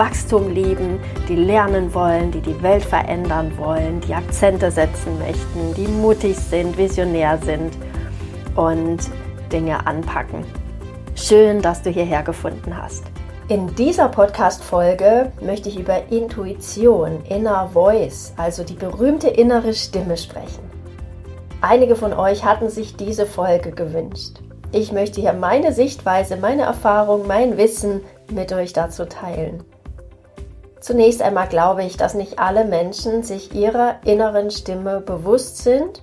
Wachstum lieben, die lernen wollen, die die Welt verändern wollen, die Akzente setzen möchten, die mutig sind, visionär sind und Dinge anpacken. Schön, dass du hierher gefunden hast. In dieser Podcast-Folge möchte ich über Intuition, Inner Voice, also die berühmte innere Stimme sprechen. Einige von euch hatten sich diese Folge gewünscht. Ich möchte hier meine Sichtweise, meine Erfahrung, mein Wissen mit euch dazu teilen. Zunächst einmal glaube ich, dass nicht alle Menschen sich ihrer inneren Stimme bewusst sind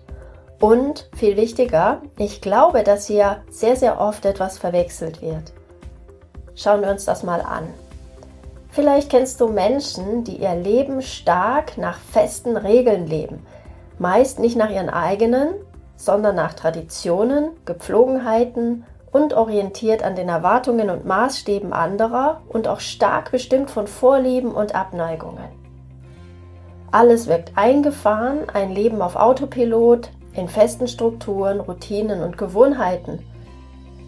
und viel wichtiger, ich glaube, dass hier sehr, sehr oft etwas verwechselt wird. Schauen wir uns das mal an. Vielleicht kennst du Menschen, die ihr Leben stark nach festen Regeln leben, meist nicht nach ihren eigenen, sondern nach Traditionen, Gepflogenheiten und orientiert an den Erwartungen und Maßstäben anderer und auch stark bestimmt von Vorlieben und Abneigungen. Alles wirkt eingefahren, ein Leben auf Autopilot, in festen Strukturen, Routinen und Gewohnheiten.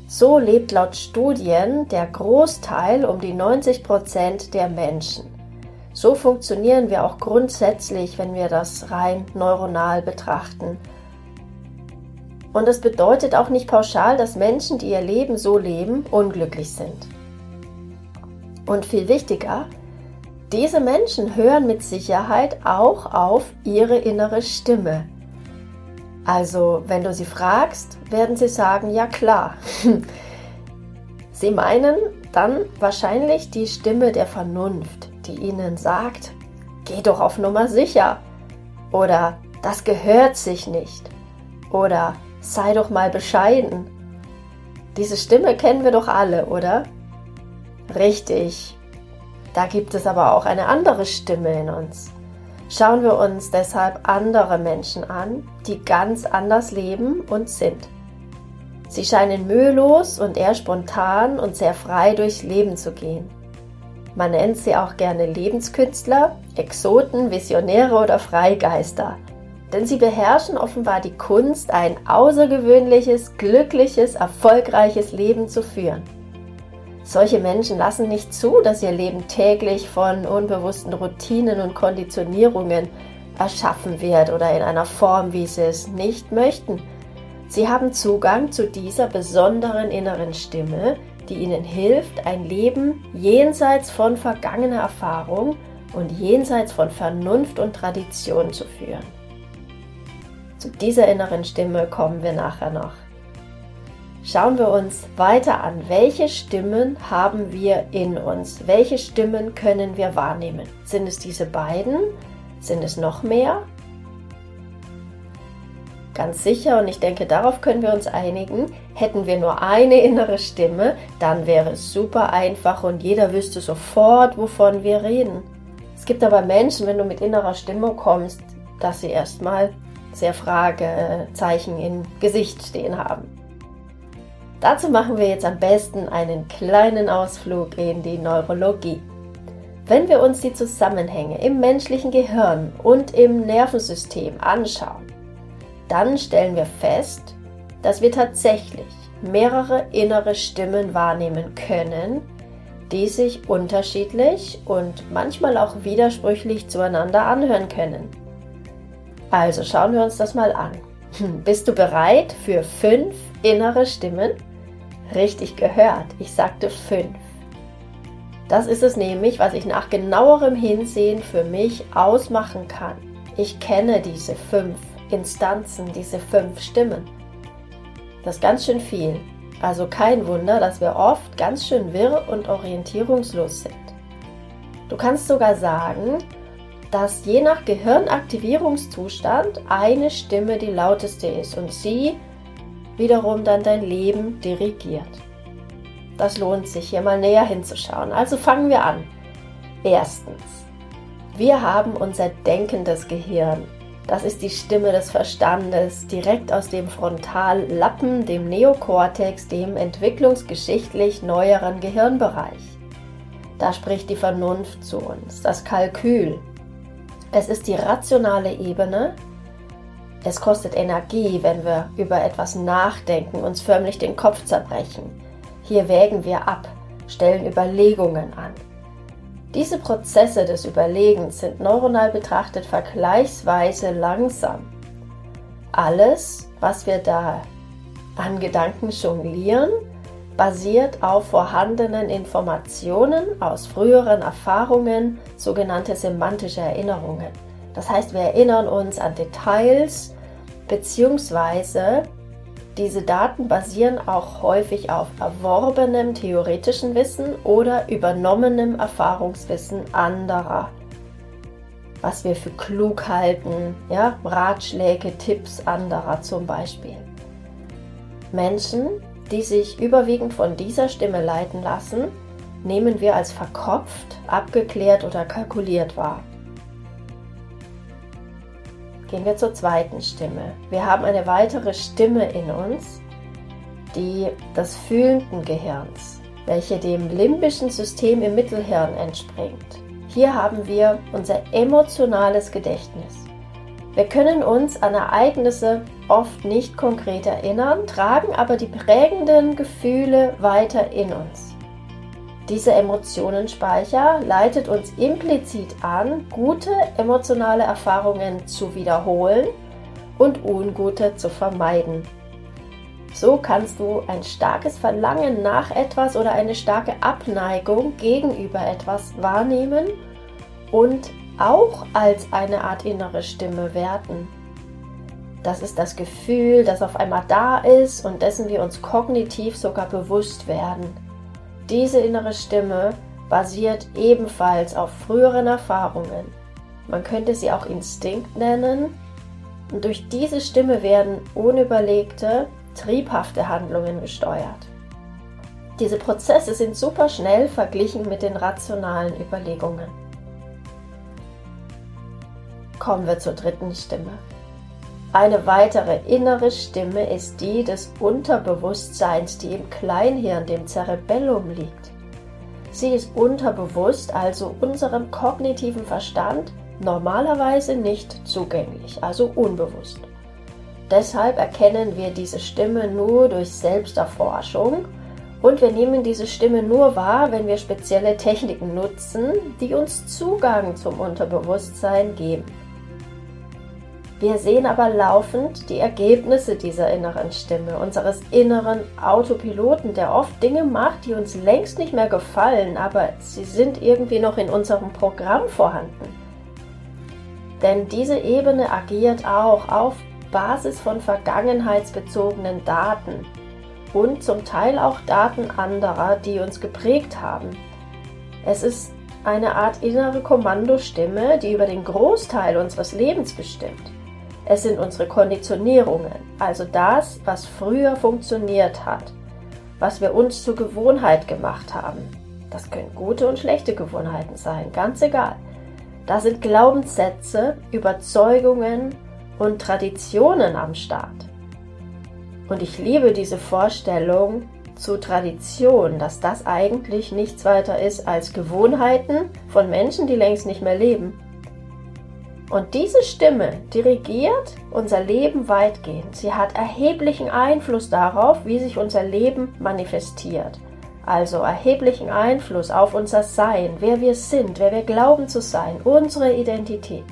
So lebt laut Studien der Großteil um die 90 Prozent der Menschen. So funktionieren wir auch grundsätzlich, wenn wir das rein neuronal betrachten und es bedeutet auch nicht pauschal, dass Menschen, die ihr Leben so leben, unglücklich sind. Und viel wichtiger, diese Menschen hören mit Sicherheit auch auf ihre innere Stimme. Also, wenn du sie fragst, werden sie sagen, ja klar. sie meinen dann wahrscheinlich die Stimme der Vernunft, die ihnen sagt, geh doch auf Nummer sicher. Oder das gehört sich nicht. Oder sei doch mal bescheiden. Diese Stimme kennen wir doch alle, oder? Richtig. Da gibt es aber auch eine andere Stimme in uns. Schauen wir uns deshalb andere Menschen an, die ganz anders leben und sind. Sie scheinen mühelos und eher spontan und sehr frei durchs Leben zu gehen. Man nennt sie auch gerne Lebenskünstler, Exoten, Visionäre oder Freigeister – denn sie beherrschen offenbar die Kunst, ein außergewöhnliches, glückliches, erfolgreiches Leben zu führen. Solche Menschen lassen nicht zu, dass ihr Leben täglich von unbewussten Routinen und Konditionierungen erschaffen wird oder in einer Form, wie sie es nicht möchten. Sie haben Zugang zu dieser besonderen inneren Stimme, die ihnen hilft, ein Leben jenseits von vergangener Erfahrung und jenseits von Vernunft und Tradition zu führen. Zu dieser inneren Stimme kommen wir nachher noch. Schauen wir uns weiter an, welche Stimmen haben wir in uns? Welche Stimmen können wir wahrnehmen? Sind es diese beiden? Sind es noch mehr? Ganz sicher, und ich denke, darauf können wir uns einigen, hätten wir nur eine innere Stimme, dann wäre es super einfach und jeder wüsste sofort, wovon wir reden. Es gibt aber Menschen, wenn du mit innerer Stimme kommst, dass sie erstmal sehr Fragezeichen im Gesicht stehen haben. Dazu machen wir jetzt am besten einen kleinen Ausflug in die Neurologie. Wenn wir uns die Zusammenhänge im menschlichen Gehirn und im Nervensystem anschauen, dann stellen wir fest, dass wir tatsächlich mehrere innere Stimmen wahrnehmen können, die sich unterschiedlich und manchmal auch widersprüchlich zueinander anhören können. Also schauen wir uns das mal an. Hm, bist du bereit für fünf innere Stimmen? Richtig gehört, ich sagte fünf. Das ist es nämlich, was ich nach genauerem Hinsehen für mich ausmachen kann. Ich kenne diese fünf Instanzen, diese fünf Stimmen. Das ist ganz schön viel. Also kein Wunder, dass wir oft ganz schön wirr und orientierungslos sind. Du kannst sogar sagen, dass je nach Gehirnaktivierungszustand eine Stimme die lauteste ist und sie wiederum dann dein Leben dirigiert. Das lohnt sich hier mal näher hinzuschauen. Also fangen wir an. Erstens, wir haben unser denkendes Gehirn. Das ist die Stimme des Verstandes, direkt aus dem Frontallappen, dem Neokortex, dem entwicklungsgeschichtlich neueren Gehirnbereich. Da spricht die Vernunft zu uns, das Kalkül. Es ist die rationale Ebene. Es kostet Energie, wenn wir über etwas nachdenken, uns förmlich den Kopf zerbrechen. Hier wägen wir ab, stellen Überlegungen an. Diese Prozesse des Überlegens sind neuronal betrachtet vergleichsweise langsam. Alles, was wir da an Gedanken jonglieren, basiert auf vorhandenen Informationen aus früheren Erfahrungen, sogenannte semantische Erinnerungen. Das heißt, wir erinnern uns an Details beziehungsweise diese Daten basieren auch häufig auf erworbenem theoretischen Wissen oder übernommenem Erfahrungswissen anderer. Was wir für klug halten, ja, Ratschläge, Tipps anderer zum Beispiel. Menschen, die sich überwiegend von dieser Stimme leiten lassen, nehmen wir als verkopft, abgeklärt oder kalkuliert wahr. Gehen wir zur zweiten Stimme. Wir haben eine weitere Stimme in uns, die des fühlenden Gehirns, welche dem limbischen System im Mittelhirn entspringt. Hier haben wir unser emotionales Gedächtnis. Wir können uns an Ereignisse oft nicht konkret erinnern, tragen aber die prägenden Gefühle weiter in uns. Dieser Emotionenspeicher leitet uns implizit an, gute emotionale Erfahrungen zu wiederholen und ungute zu vermeiden. So kannst du ein starkes Verlangen nach etwas oder eine starke Abneigung gegenüber etwas wahrnehmen und auch als eine Art innere Stimme werten. Das ist das Gefühl, das auf einmal da ist und dessen wir uns kognitiv sogar bewusst werden. Diese innere Stimme basiert ebenfalls auf früheren Erfahrungen. Man könnte sie auch Instinkt nennen. Und durch diese Stimme werden unüberlegte, triebhafte Handlungen gesteuert. Diese Prozesse sind super schnell verglichen mit den rationalen Überlegungen. Kommen wir zur dritten Stimme. Eine weitere innere Stimme ist die des Unterbewusstseins, die im Kleinhirn, dem Cerebellum, liegt. Sie ist unterbewusst, also unserem kognitiven Verstand, normalerweise nicht zugänglich, also unbewusst. Deshalb erkennen wir diese Stimme nur durch Selbsterforschung und wir nehmen diese Stimme nur wahr, wenn wir spezielle Techniken nutzen, die uns Zugang zum Unterbewusstsein geben. Wir sehen aber laufend die Ergebnisse dieser inneren Stimme, unseres inneren Autopiloten, der oft Dinge macht, die uns längst nicht mehr gefallen, aber sie sind irgendwie noch in unserem Programm vorhanden. Denn diese Ebene agiert auch auf Basis von vergangenheitsbezogenen Daten und zum Teil auch Daten anderer, die uns geprägt haben. Es ist eine Art innere Kommandostimme, die über den Großteil unseres Lebens bestimmt. Es sind unsere Konditionierungen, also das, was früher funktioniert hat, was wir uns zur Gewohnheit gemacht haben. Das können gute und schlechte Gewohnheiten sein, ganz egal. Da sind Glaubenssätze, Überzeugungen und Traditionen am Start. Und ich liebe diese Vorstellung zu Tradition, dass das eigentlich nichts weiter ist als Gewohnheiten von Menschen, die längst nicht mehr leben. Und diese Stimme dirigiert unser Leben weitgehend. Sie hat erheblichen Einfluss darauf, wie sich unser Leben manifestiert. Also erheblichen Einfluss auf unser Sein, wer wir sind, wer wir glauben zu sein, unsere Identität.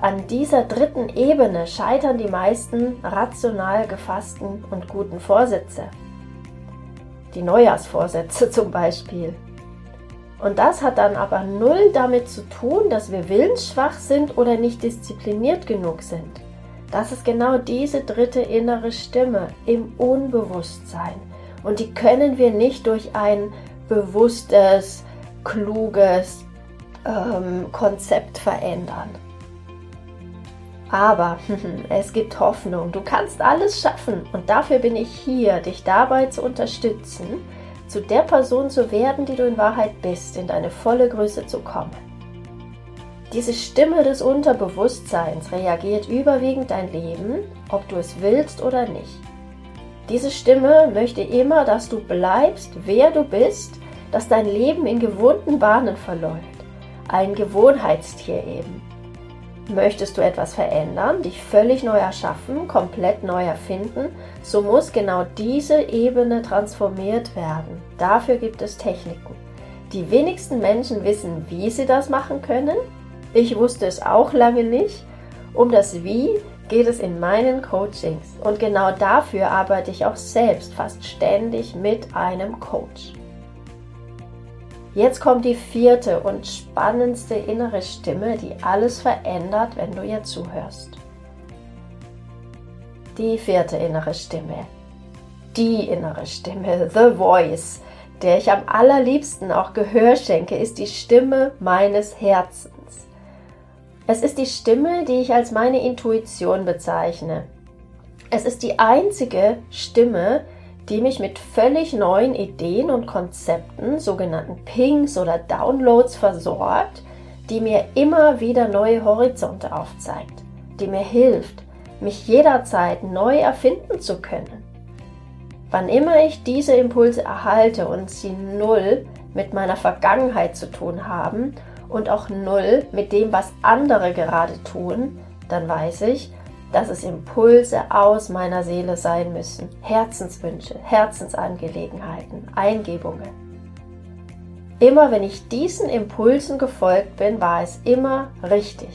An dieser dritten Ebene scheitern die meisten rational gefassten und guten Vorsätze. Die Neujahrsvorsätze zum Beispiel. Und das hat dann aber null damit zu tun, dass wir willensschwach sind oder nicht diszipliniert genug sind. Das ist genau diese dritte innere Stimme im Unbewusstsein. Und die können wir nicht durch ein bewusstes, kluges ähm, Konzept verändern. Aber es gibt Hoffnung. Du kannst alles schaffen. Und dafür bin ich hier, dich dabei zu unterstützen, zu der Person zu werden, die du in Wahrheit bist, in deine volle Größe zu kommen. Diese Stimme des Unterbewusstseins reagiert überwiegend dein Leben, ob du es willst oder nicht. Diese Stimme möchte immer, dass du bleibst, wer du bist, dass dein Leben in gewohnten Bahnen verläuft. Ein Gewohnheitstier eben. Möchtest du etwas verändern, dich völlig neu erschaffen, komplett neu erfinden, so muss genau diese Ebene transformiert werden. Dafür gibt es Techniken. Die wenigsten Menschen wissen, wie sie das machen können. Ich wusste es auch lange nicht. Um das Wie geht es in meinen Coachings und genau dafür arbeite ich auch selbst fast ständig mit einem Coach. Jetzt kommt die vierte und spannendste innere Stimme, die alles verändert, wenn du ihr zuhörst. Die vierte innere Stimme. Die innere Stimme, The Voice, der ich am allerliebsten auch Gehör schenke, ist die Stimme meines Herzens. Es ist die Stimme, die ich als meine Intuition bezeichne. Es ist die einzige Stimme, die mich mit völlig neuen Ideen und Konzepten, sogenannten Pings oder Downloads versorgt, die mir immer wieder neue Horizonte aufzeigt, die mir hilft, mich jederzeit neu erfinden zu können. Wann immer ich diese Impulse erhalte und sie null mit meiner Vergangenheit zu tun haben und auch null mit dem, was andere gerade tun, dann weiß ich, dass es Impulse aus meiner Seele sein müssen, Herzenswünsche, Herzensangelegenheiten, Eingebungen. Immer wenn ich diesen Impulsen gefolgt bin, war es immer richtig.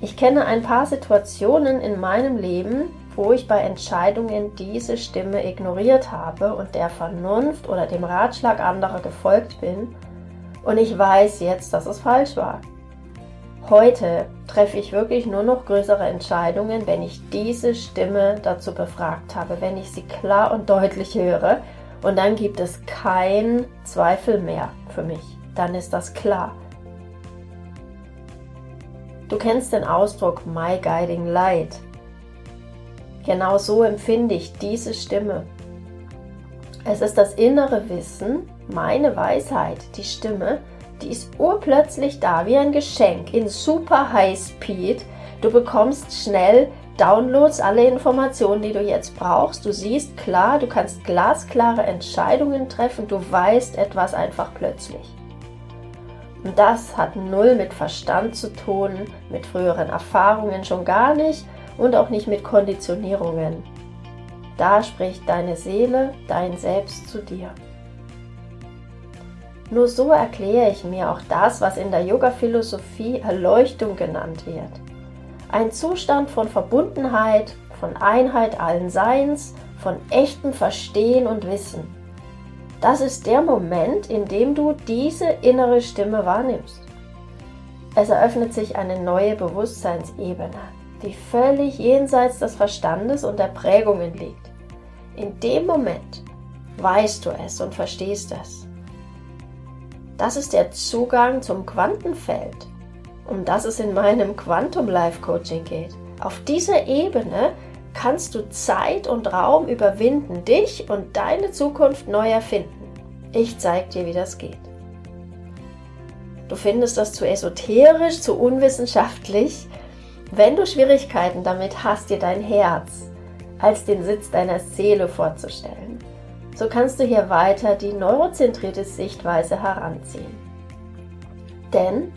Ich kenne ein paar Situationen in meinem Leben, wo ich bei Entscheidungen diese Stimme ignoriert habe und der Vernunft oder dem Ratschlag anderer gefolgt bin und ich weiß jetzt, dass es falsch war. Heute treffe ich wirklich nur noch größere Entscheidungen, wenn ich diese Stimme dazu befragt habe, wenn ich sie klar und deutlich höre. Und dann gibt es keinen Zweifel mehr für mich. Dann ist das klar. Du kennst den Ausdruck My Guiding Light. Genau so empfinde ich diese Stimme. Es ist das innere Wissen, meine Weisheit, die Stimme, die ist urplötzlich da, wie ein Geschenk, in super High Speed. Du bekommst schnell Downloads, alle Informationen, die du jetzt brauchst. Du siehst klar, du kannst glasklare Entscheidungen treffen, du weißt etwas einfach plötzlich. Und das hat null mit Verstand zu tun, mit früheren Erfahrungen schon gar nicht und auch nicht mit Konditionierungen. Da spricht deine Seele, dein Selbst zu dir. Nur so erkläre ich mir auch das, was in der Yoga-Philosophie Erleuchtung genannt wird. Ein Zustand von Verbundenheit, von Einheit allen Seins, von echtem Verstehen und Wissen. Das ist der Moment, in dem du diese innere Stimme wahrnimmst. Es eröffnet sich eine neue Bewusstseinsebene, die völlig jenseits des Verstandes und der Prägungen liegt. In dem Moment weißt du es und verstehst es. Das ist der Zugang zum Quantenfeld, um das es in meinem Quantum Life Coaching geht. Auf dieser Ebene kannst du Zeit und Raum überwinden, dich und deine Zukunft neu erfinden. Ich zeige dir, wie das geht. Du findest das zu esoterisch, zu unwissenschaftlich. Wenn du Schwierigkeiten damit hast, dir dein Herz als den Sitz deiner Seele vorzustellen, so kannst du hier weiter die neurozentrierte Sichtweise heranziehen. Denn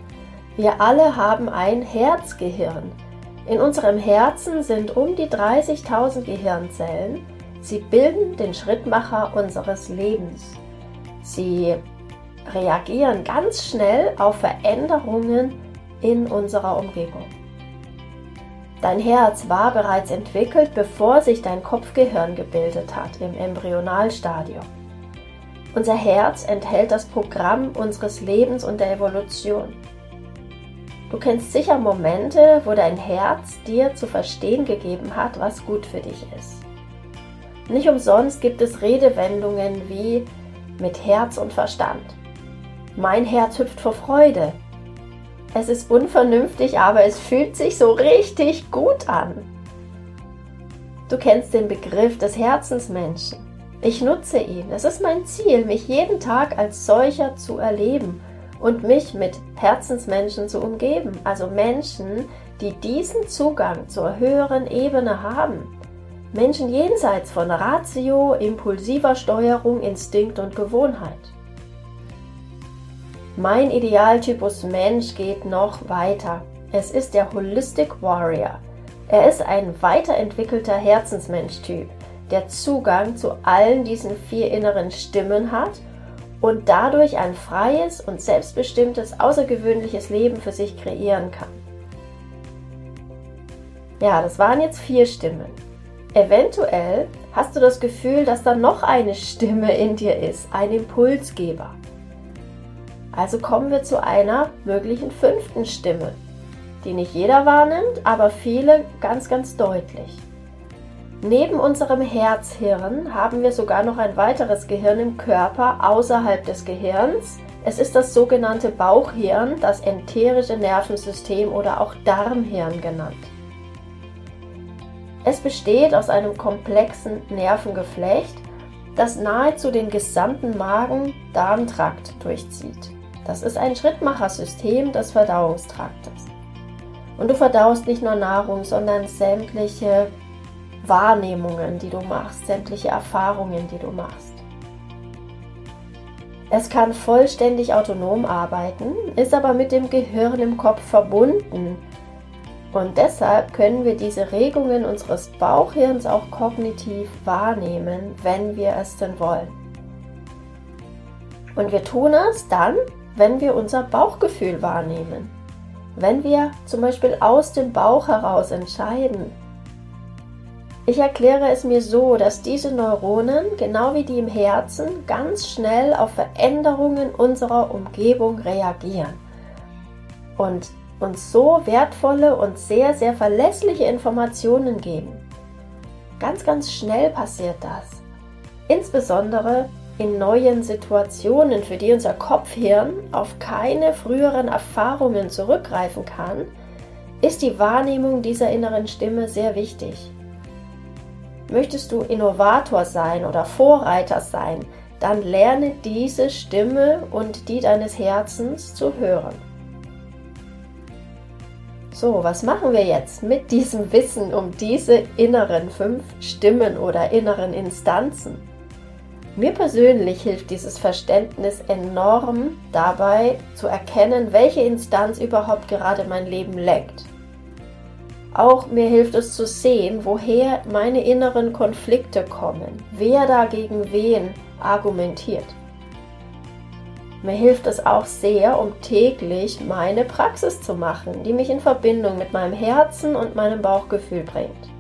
wir alle haben ein Herzgehirn. In unserem Herzen sind um die 30.000 Gehirnzellen. Sie bilden den Schrittmacher unseres Lebens. Sie reagieren ganz schnell auf Veränderungen in unserer Umgebung. Dein Herz war bereits entwickelt, bevor sich dein Kopfgehirn gebildet hat im Embryonalstadium. Unser Herz enthält das Programm unseres Lebens und der Evolution. Du kennst sicher Momente, wo dein Herz dir zu verstehen gegeben hat, was gut für dich ist. Nicht umsonst gibt es Redewendungen wie mit Herz und Verstand. Mein Herz hüpft vor Freude, es ist unvernünftig, aber es fühlt sich so richtig gut an. Du kennst den Begriff des Herzensmenschen. Ich nutze ihn. Es ist mein Ziel, mich jeden Tag als solcher zu erleben und mich mit Herzensmenschen zu umgeben. Also Menschen, die diesen Zugang zur höheren Ebene haben. Menschen jenseits von Ratio, impulsiver Steuerung, Instinkt und Gewohnheit. Mein Idealtypus Mensch geht noch weiter. Es ist der Holistic Warrior. Er ist ein weiterentwickelter Herzensmensch-Typ, der Zugang zu allen diesen vier inneren Stimmen hat und dadurch ein freies und selbstbestimmtes, außergewöhnliches Leben für sich kreieren kann. Ja, das waren jetzt vier Stimmen. Eventuell hast du das Gefühl, dass da noch eine Stimme in dir ist, ein Impulsgeber. Also kommen wir zu einer möglichen fünften Stimme, die nicht jeder wahrnimmt, aber viele ganz, ganz deutlich. Neben unserem Herzhirn haben wir sogar noch ein weiteres Gehirn im Körper außerhalb des Gehirns. Es ist das sogenannte Bauchhirn, das enterische Nervensystem oder auch Darmhirn genannt. Es besteht aus einem komplexen Nervengeflecht, das nahezu den gesamten Magen-Darm-Trakt durchzieht. Das ist ein Schrittmachersystem des Verdauungstraktes. Und du verdaust nicht nur Nahrung, sondern sämtliche Wahrnehmungen, die du machst, sämtliche Erfahrungen, die du machst. Es kann vollständig autonom arbeiten, ist aber mit dem Gehirn im Kopf verbunden. Und deshalb können wir diese Regungen unseres Bauchhirns auch kognitiv wahrnehmen, wenn wir es denn wollen. Und wir tun es dann, wenn wir unser Bauchgefühl wahrnehmen. Wenn wir zum Beispiel aus dem Bauch heraus entscheiden, ich erkläre es mir so, dass diese Neuronen, genau wie die im Herzen, ganz schnell auf Veränderungen unserer Umgebung reagieren und uns so wertvolle und sehr, sehr verlässliche Informationen geben. Ganz, ganz schnell passiert das. Insbesondere in neuen Situationen, für die unser Kopfhirn auf keine früheren Erfahrungen zurückgreifen kann, ist die Wahrnehmung dieser inneren Stimme sehr wichtig. Möchtest du Innovator sein oder Vorreiter sein, dann lerne diese Stimme und die deines Herzens zu hören. So, was machen wir jetzt mit diesem Wissen um diese inneren fünf Stimmen oder inneren Instanzen? Mir persönlich hilft dieses Verständnis enorm dabei zu erkennen, welche Instanz überhaupt gerade mein Leben lenkt. Auch mir hilft es zu sehen, woher meine inneren Konflikte kommen, wer dagegen wen argumentiert. Mir hilft es auch sehr, um täglich meine Praxis zu machen, die mich in Verbindung mit meinem Herzen und meinem Bauchgefühl bringt.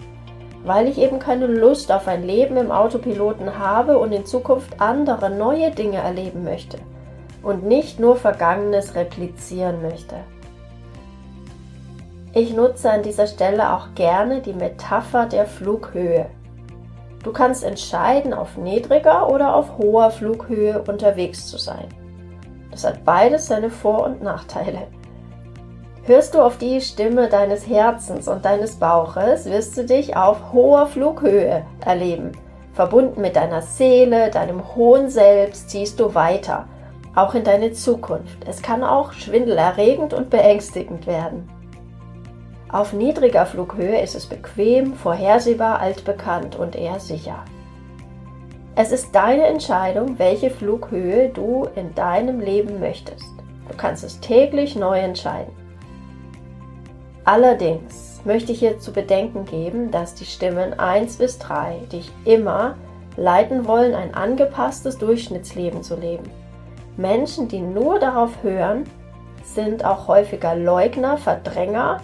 Weil ich eben keine Lust auf ein Leben im Autopiloten habe und in Zukunft andere neue Dinge erleben möchte und nicht nur Vergangenes replizieren möchte. Ich nutze an dieser Stelle auch gerne die Metapher der Flughöhe. Du kannst entscheiden, auf niedriger oder auf hoher Flughöhe unterwegs zu sein. Das hat beides seine Vor- und Nachteile. Hörst du auf die Stimme deines Herzens und deines Bauches, wirst du dich auf hoher Flughöhe erleben. Verbunden mit deiner Seele, deinem hohen Selbst ziehst du weiter, auch in deine Zukunft. Es kann auch schwindelerregend und beängstigend werden. Auf niedriger Flughöhe ist es bequem, vorhersehbar, altbekannt und eher sicher. Es ist deine Entscheidung, welche Flughöhe du in deinem Leben möchtest. Du kannst es täglich neu entscheiden. Allerdings möchte ich hier zu bedenken geben, dass die Stimmen 1 bis 3 dich immer leiten wollen, ein angepasstes Durchschnittsleben zu leben. Menschen, die nur darauf hören, sind auch häufiger Leugner, Verdränger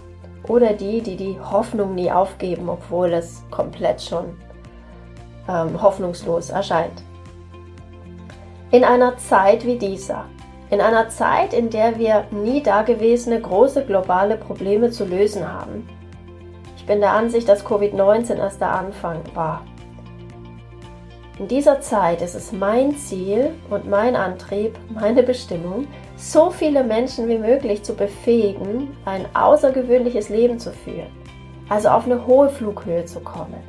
oder die, die die Hoffnung nie aufgeben, obwohl es komplett schon ähm, hoffnungslos erscheint. In einer Zeit wie dieser, in einer Zeit, in der wir nie dagewesene große globale Probleme zu lösen haben, ich bin der Ansicht, dass Covid-19 erst der Anfang war. In dieser Zeit ist es mein Ziel und mein Antrieb, meine Bestimmung, so viele Menschen wie möglich zu befähigen, ein außergewöhnliches Leben zu führen, also auf eine hohe Flughöhe zu kommen.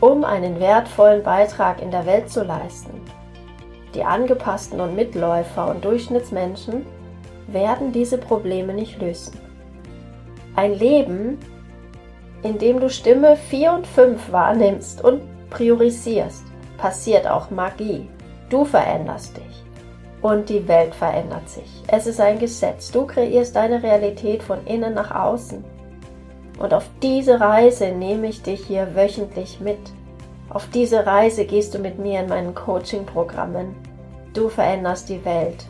um einen wertvollen Beitrag in der Welt zu leisten. Die angepassten und Mitläufer und Durchschnittsmenschen werden diese Probleme nicht lösen. Ein Leben, in dem du Stimme 4 und 5 wahrnimmst und priorisierst, passiert auch Magie. Du veränderst dich und die Welt verändert sich. Es ist ein Gesetz. Du kreierst deine Realität von innen nach außen. Und auf diese Reise nehme ich dich hier wöchentlich mit. Auf diese Reise gehst du mit mir in meinen Coaching-Programmen. Du veränderst die Welt.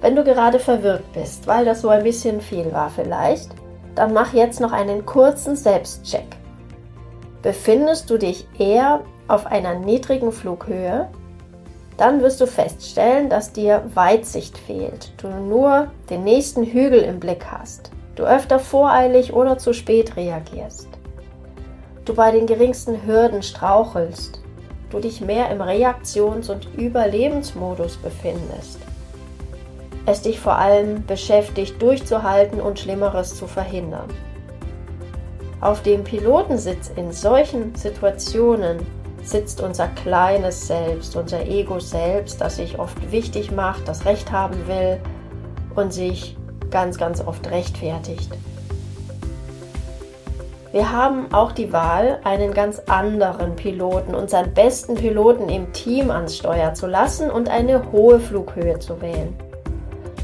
Wenn du gerade verwirrt bist, weil das so ein bisschen viel war vielleicht, dann mach jetzt noch einen kurzen Selbstcheck. Befindest du dich eher auf einer niedrigen Flughöhe, dann wirst du feststellen, dass dir Weitsicht fehlt, du nur den nächsten Hügel im Blick hast, du öfter voreilig oder zu spät reagierst, du bei den geringsten Hürden strauchelst, du dich mehr im Reaktions- und Überlebensmodus befindest, es dich vor allem beschäftigt, durchzuhalten und Schlimmeres zu verhindern. Auf dem Pilotensitz in solchen Situationen sitzt unser kleines Selbst, unser Ego selbst, das sich oft wichtig macht, das Recht haben will und sich ganz, ganz oft rechtfertigt. Wir haben auch die Wahl, einen ganz anderen Piloten, unseren besten Piloten im Team ans Steuer zu lassen und eine hohe Flughöhe zu wählen.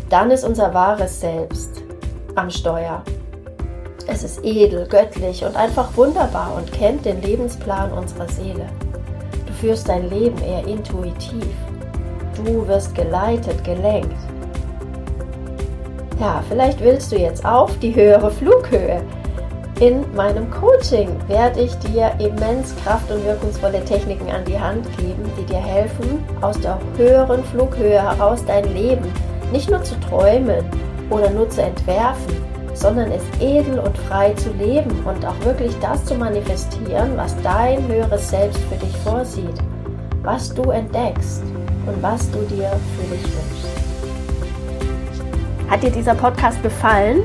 Dann ist unser wahres Selbst am Steuer. Es ist edel, göttlich und einfach wunderbar und kennt den Lebensplan unserer Seele führst dein Leben eher intuitiv. Du wirst geleitet, gelenkt. Ja, vielleicht willst du jetzt auf die höhere Flughöhe. In meinem Coaching werde ich dir immens kraft- und wirkungsvolle Techniken an die Hand geben, die dir helfen, aus der höheren Flughöhe heraus dein Leben nicht nur zu träumen oder nur zu entwerfen, sondern es edel und frei zu leben und auch wirklich das zu manifestieren, was dein höheres Selbst für dich vorsieht, was du entdeckst und was du dir für dich wünschst. Hat dir dieser Podcast gefallen?